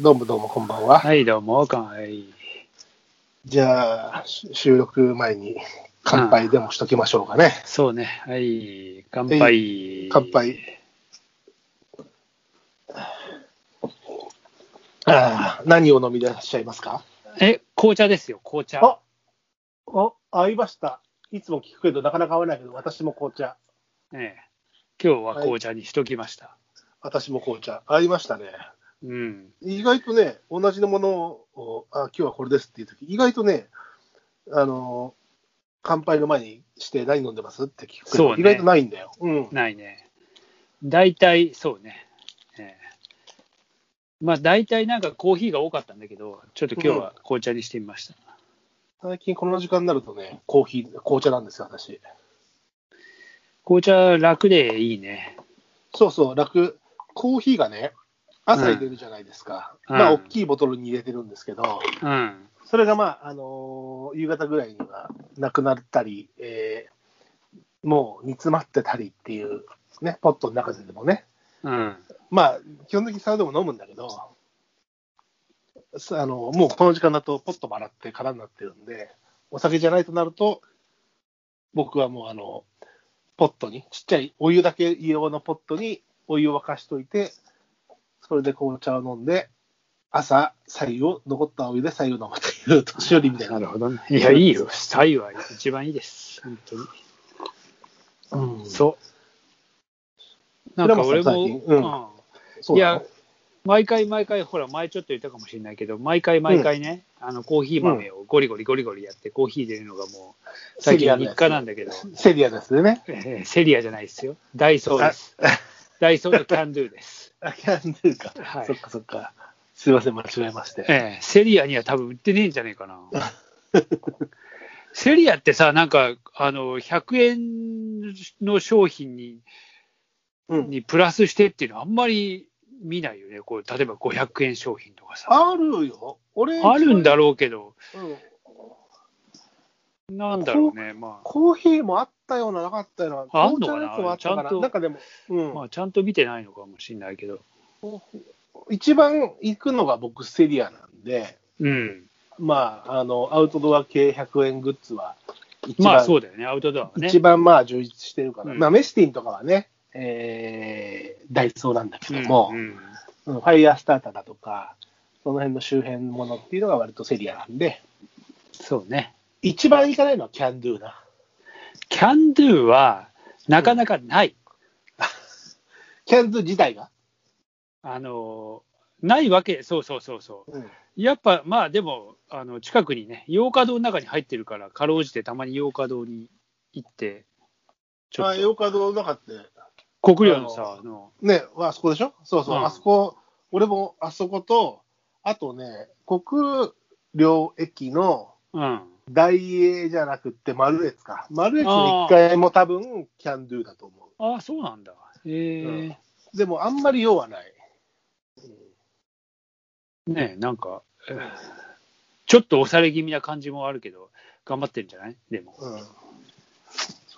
どうもどうもこんばんは。はい、どうも、はい。じゃあ、し収録前に乾杯でもしときましょうかね。そうね、はい、乾杯。乾杯。ああ何を飲みでいらっしゃいますか？え、紅茶ですよ、紅茶。あお、合いました。いつも聞くけど、なかなか合わないけど、私も紅茶。ええ、今日は紅茶にしときました。私も紅茶。合いましたね。うん。意外とね、同じのものを、あ、今日はこれですっていうとき、意外とね、あの、乾杯の前にして何飲んでますって聞くそうね意外とないんだよ。うん。ないね。大体、そうね。ええまあ、大体なんかコーヒーが多かったんだけど、ちょっと今日は紅茶にしてみました。最近この時間になるとね、コーヒー、紅茶なんですよ、私。紅茶楽でいいね。そうそう、楽。コーヒーがね、朝入れるじゃないですか。うんまあ、うん大きいボトルに入れてるんですけど、うん。それがまあ、あのー夕方ぐらいにはなくなったり、えーもう煮詰まってたりっていう、ね、ポットの中ででもね、うん。まあ、基本的にサウでも飲むんだけど、さあのもうこの時間だとポットも洗って空になってるんで、お酒じゃないとなると、僕はもうあの、ポットに、ちっちゃいお湯だけ用のポットにお湯を沸かしといて、それで紅茶を飲んで、朝、白湯を、残ったお湯で白湯を飲むという年寄りみたいな。なるほどね。いや、いいよ。左右は一番いいです。本当に。うん、そう。なんか俺も、うんうんいや、毎回毎回、ほら、前ちょっと言ったかもしれないけど、毎回毎回ね、あのコーヒー豆をゴリゴリゴリゴリやって、コーヒー入れるのがもう、最近日課なんだけど、セリアですよね。えーセリアじゃないですよ。ダイソーです。ダイソーのキャンドゥです。あ、キャンドゥか？はいそっかそっか。すいません、間違えまして。えーセリアには多分売ってねえんじゃねえかな。セリアってさ、なんか、あの、100円の商品に、うん。にプラスしてっていうのはあんまり見ないよね。こう例えば500円商品とかさ。あるよ。俺、あるんだろうけど、うん。なんだろうね。まコーヒーもあったような、なかったような。ああんのかな？紅茶のやつもあったから、ちゃんとなんかでも、うあ、ん。まあ、ちゃんと見てないのかもしれないけど。一番行くのが僕、セリアなんで、うん。まあ、あの、アウトドア系100円グッズは、一番、まあ、そうだよね。アウトドアはね。一番まあ充実してるから、うんまあ、メスティンとかはね、えー、ダイソーなんだけども、うんうんファイヤースターターだとか、その辺の周辺のものっていうのが割とセリアなんで、そうね。一番行かないのはキャンドゥな。キャンドゥは、なかなかない。キャンドゥ自体が？あの、ないわけ、そうそうそうそう。うんやっぱ、まあでも、あの近くにね、ヨーカドーの中に入ってるから、かろうじてたまにヨーカドーに行って、ちょあ、っと、ヨーカドーの中って、国領のさ、あの、ね、あそこでしょ？そうそう、うんあそこ、俺もあそこと、あとね、国領駅のうん。大英じゃなくって、マルエツか。マルエツの1階も多分、キャンドゥだと思ああ、そうなんだ。へえうんう。でも、あんまり用はない。ねえ、なんか、えーちょっと押され気味な感じもあるけど、頑張ってるんじゃない？でも。うん。そう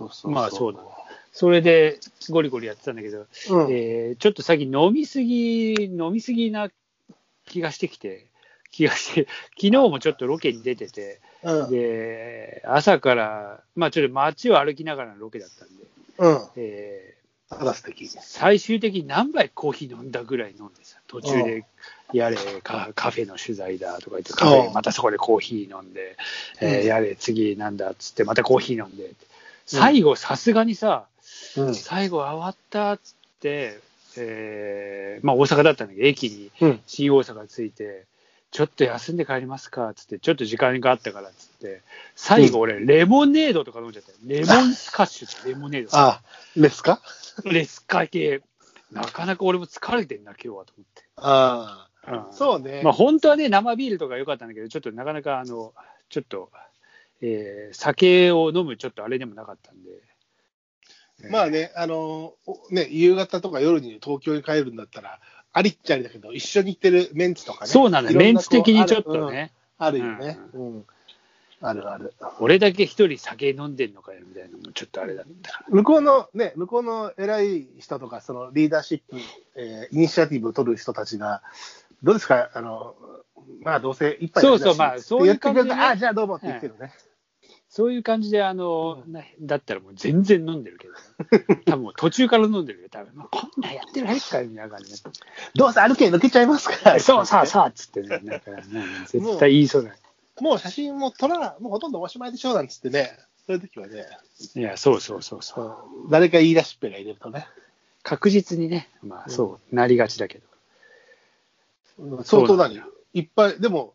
そうそう。まあそうだそれでゴリゴリやってたんだけど、うん。えーちょっと最近飲みすぎ、飲みすぎな気がしてきて、気がして、昨日もちょっとロケに出てて、うん。で、朝から、まあちょっと街を歩きながらのロケだったんで、うん。えただ素敵。ー最終的に何杯コーヒー飲んだぐらい飲んでさ、途中でやれカカフェの取材だとか言って、カフうんェまたそこでコーヒー飲んで、えーうんやれ次なんだっつって、またコーヒー飲んで、最後さすがにさ、うん。最後終わったっつって、えーまあ大阪だったんだけど、駅にうん。新大阪着いて、ちょっと休んで帰りますかっつって、ちょっと時間があったからっつって、最後俺、レモネードとか飲んじゃったよ。レモンスカッシュとレモネード。あ、ですかレスカ系。なかなか俺も疲れてんな、今日はと思って。ああ。うんそうね。まあ本当はね、生ビールとか良かったんだけど、ちょっとなかなかあの、ちょっと、えー酒を飲むちょっとあれでもなかったんで。まあね、あのおね、夕方とか夜に東京に帰るんだったら、ありっちゃありだけど、一緒に行ってるメンツとかね。そうなんだよ、メンツ的にちょっことううんね。あるよね。うん。あるある。俺だけ一人酒飲んでんのかよみたいなのもちょっとあれだったから。向こうのね、向こうの偉い人とか、そのリーダーシップ、えーイニシアティブを取る人たちが、どうですか？あの、まあどうせ一杯そうそうまあそういう感じでねあ、じゃあどうもって言ってるね。そういう感じで、あの、ねだったらもう全然飲んでるけど、多分途中から飲んでるよ、多分。もうこんなんやってるへっかよ、みたいな感じで。どうせ歩け抜けちゃいますから。そうそうそうっつってね、なんかね、絶対言いそうだよ。もう写真も撮らな、もうほとんどおしまいでしょなんつってね、そういう時はね、いや、そうそうそうそう。誰か言い出しっぺが入れるとね、確実にね、まあそう、なりがちだけど。相当何いっぱい、でも、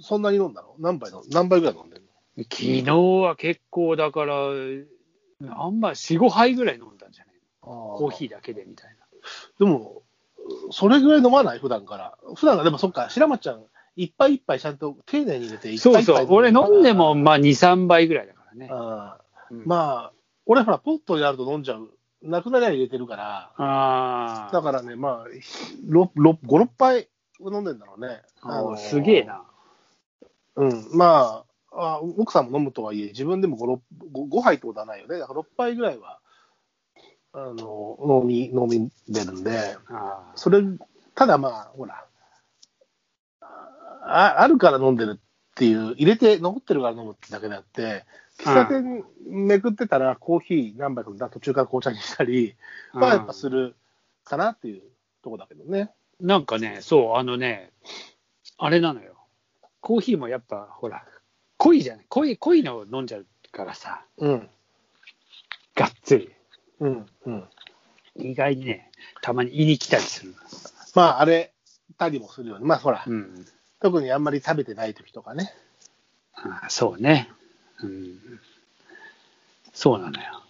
そんなに飲んだの？何杯の何杯ぐらい飲んでる昨日は結構だから、あんま4、5杯ぐらい飲んだんじゃないの？コーヒーだけでみたいでも、それぐらい飲まない？普段から。普段はでもそっか、白松ちゃん、一杯一杯ちゃんと丁寧に入れて、な。一そうそう、俺飲んでもるまあ2、3杯ぐらいだからね。あーうんまあ、俺ほら、ポットになると飲んじゃう。なくなりゃ入れてるから、あーだからね、まあ、ろろ5、6杯飲んでんだろうね。あー、のすげえ。な。うん、まああ、奥さんも飲むとはいえ、自分でも 5, 5, 5杯ってことはないよね。だから6杯ぐらいは、あの、飲み、飲みでるんで、それ、ただまあ、ほら、ああるから飲んでるっていう、入れて残ってるから飲むってだけであって、喫茶店めくってたらコーヒー何杯かだ途中から紅茶にしたり、まあやっぱするかなっていうとこだけどね。なんかね、そう、あのね、あれなのよ。コーヒーもやっぱ、ほら、濃いじゃない。濃い、濃いのを飲んじゃうからさ、うん。がっつり。うん。うん。意外にね、たまに胃に来たりする。まあ、あれたりもするよね。まあほら、うん。特にあんまり食べてない時とかね。あそうね。うん。そうなのよ。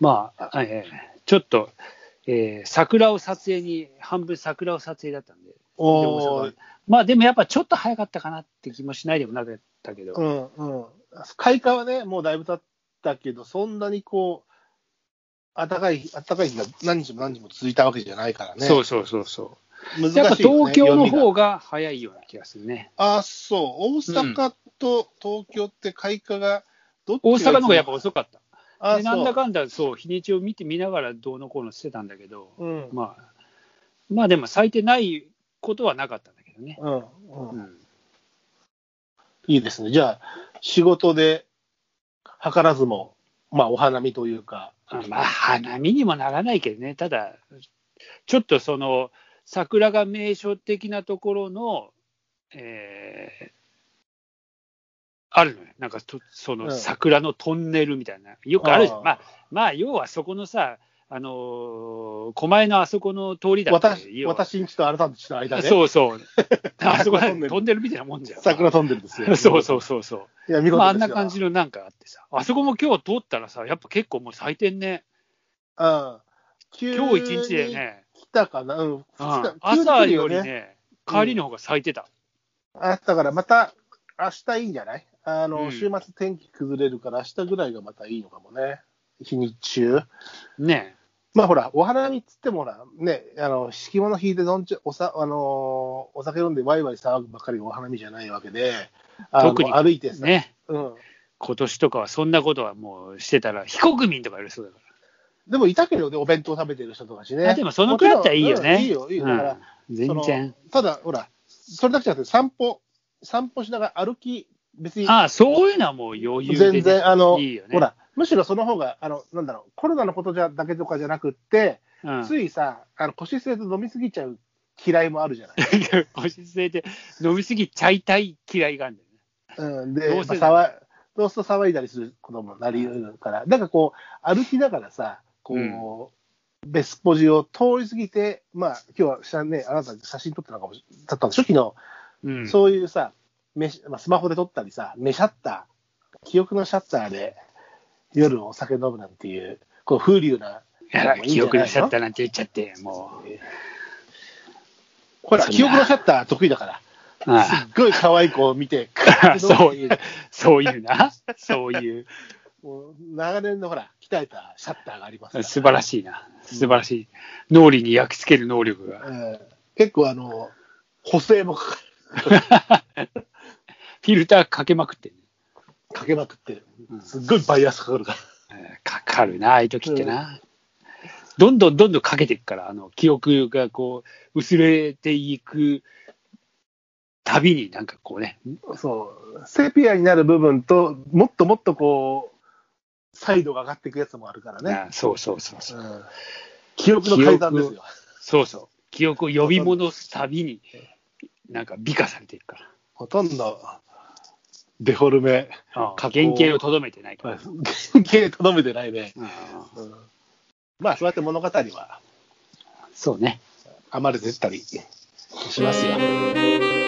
まあ、えーちょっと、えー桜を撮影に、半分桜を撮影だったんで、おーまあでもやっぱちょっと早かったかなって気もしないでもなかったけど、うんうん。開花はね、もうだいぶ経ったけど、そんなにこう、暖かい、暖かい日が何日も何日も続いたわけじゃないからね。そうそうそうそう。難しいよね、やっぱ東京の方が。が早いような気がするね。あ、そう。大阪と東京って開花が、どっちが大阪の方がやっぱ遅かった。あ、でなんだ。かんだ、そう、日にちを見てみながらどうのこうのしてたんだけど、うん。まあ、まあでも咲いてないことはなかったんだけどね。うん。いいですね。じゃあ、仕事で、図らずも、まあ、お花見というか、あまあ、花見にもならないけどね、ただ、ちょっとその、桜が名所的なところの、えーあるのよ。なんかと、そうんの桜のトンネルみたいな。よくあるじゃん。まあ、まあ、要はそこのさ、あのー狛江のあそこの通りだって、私、要は私んちとあなたんちの間で、そうそう。あそこ桜トンネルトンネルみたいなもんじゃん。桜飛んでるんですよ。そうそうそうそう。いや、見事まあ、あんな感じのなんかあってさ、あそこも今日通ったらさ、やっぱ結構もう咲いてんね。うん。今日一日でね、来たかな、うん。朝より。ね、帰りの方が咲いてた。あ、だからまた、明日いいんじゃない？あの、うん週末天気崩れるから、明日ぐらいがまたいいのかもね。日日中。ねまあほら、お花見っつってもほら、ね、あの、敷物引いて飲んじゃ、おさ、あのーお酒飲んでワイワイ騒ぐばっかりがお花見じゃないわけで、特に歩いてさ、ね。うん。今年とかはそんなことはもうしてたら、非国民とかいるそうだかでもいたけどね、お弁当食べてる人とかしね。でもそのくらいだったらいいよね。いいよ、いいよ。だから、うん全然。ただ、ほら、それだけじゃなくて、散歩、散歩しながら歩き、別に、ああ、そういうのはもう余裕で、ね。全然、あの、いいよね。ほら、むしろその方が、あの、なんだろう、コロナのことじゃだけとかじゃなくって、うん、ついさ、あの腰据えて飲みすぎちゃう嫌いもあるじゃない？腰据えて飲みすぎちゃいたい嫌いがあるんだよね。うん、で、どうせまあ、騒どうすると騒いだりすることもなり得るから、なんかこう、歩きながらさ、こう、ベスポジを通り過ぎて、まあ、今日は写ね、あなた写真撮ってたのかもし撮ったんで、初期の、うん、そういうさ、メシまあ、スマホで撮ったりさ、目シャッター、記憶のシャッターで夜お酒飲むなんていう、こう風流な。やら記憶のシャッター。ーなんて言っちゃって、もほら、記憶のシャッター得意だから。う。あすっごい可愛い子を見て、あそういう、そういうな。そういう。もう長年のほら、鍛えたシャッターがあります素晴らしいな。素晴らしい。脳裏に焼き付ける能力が。えー結構あの、補正もかフィルターかけまくってんねかけまくってうん、すっごいバイアスかかるから。えーかかるな、ああいう時ってな。どんどんどんどんかけていくから、あの、記憶がこう、薄れていくたびになんかこうね、そう、セピアになる部分と、もっともっとこう、サイドが上がっていくやつもあるからね。あそうそうそうそう。うん記憶の階段ですよ。そう そう。記憶を呼び戻すたびに、なんか美化されていくから。ほとんど、デフォルメ、あ加工原型をとどめてない。原型とどめてないね。うんうんまあ、そうやって物語はそうね。余れてったりしますよ。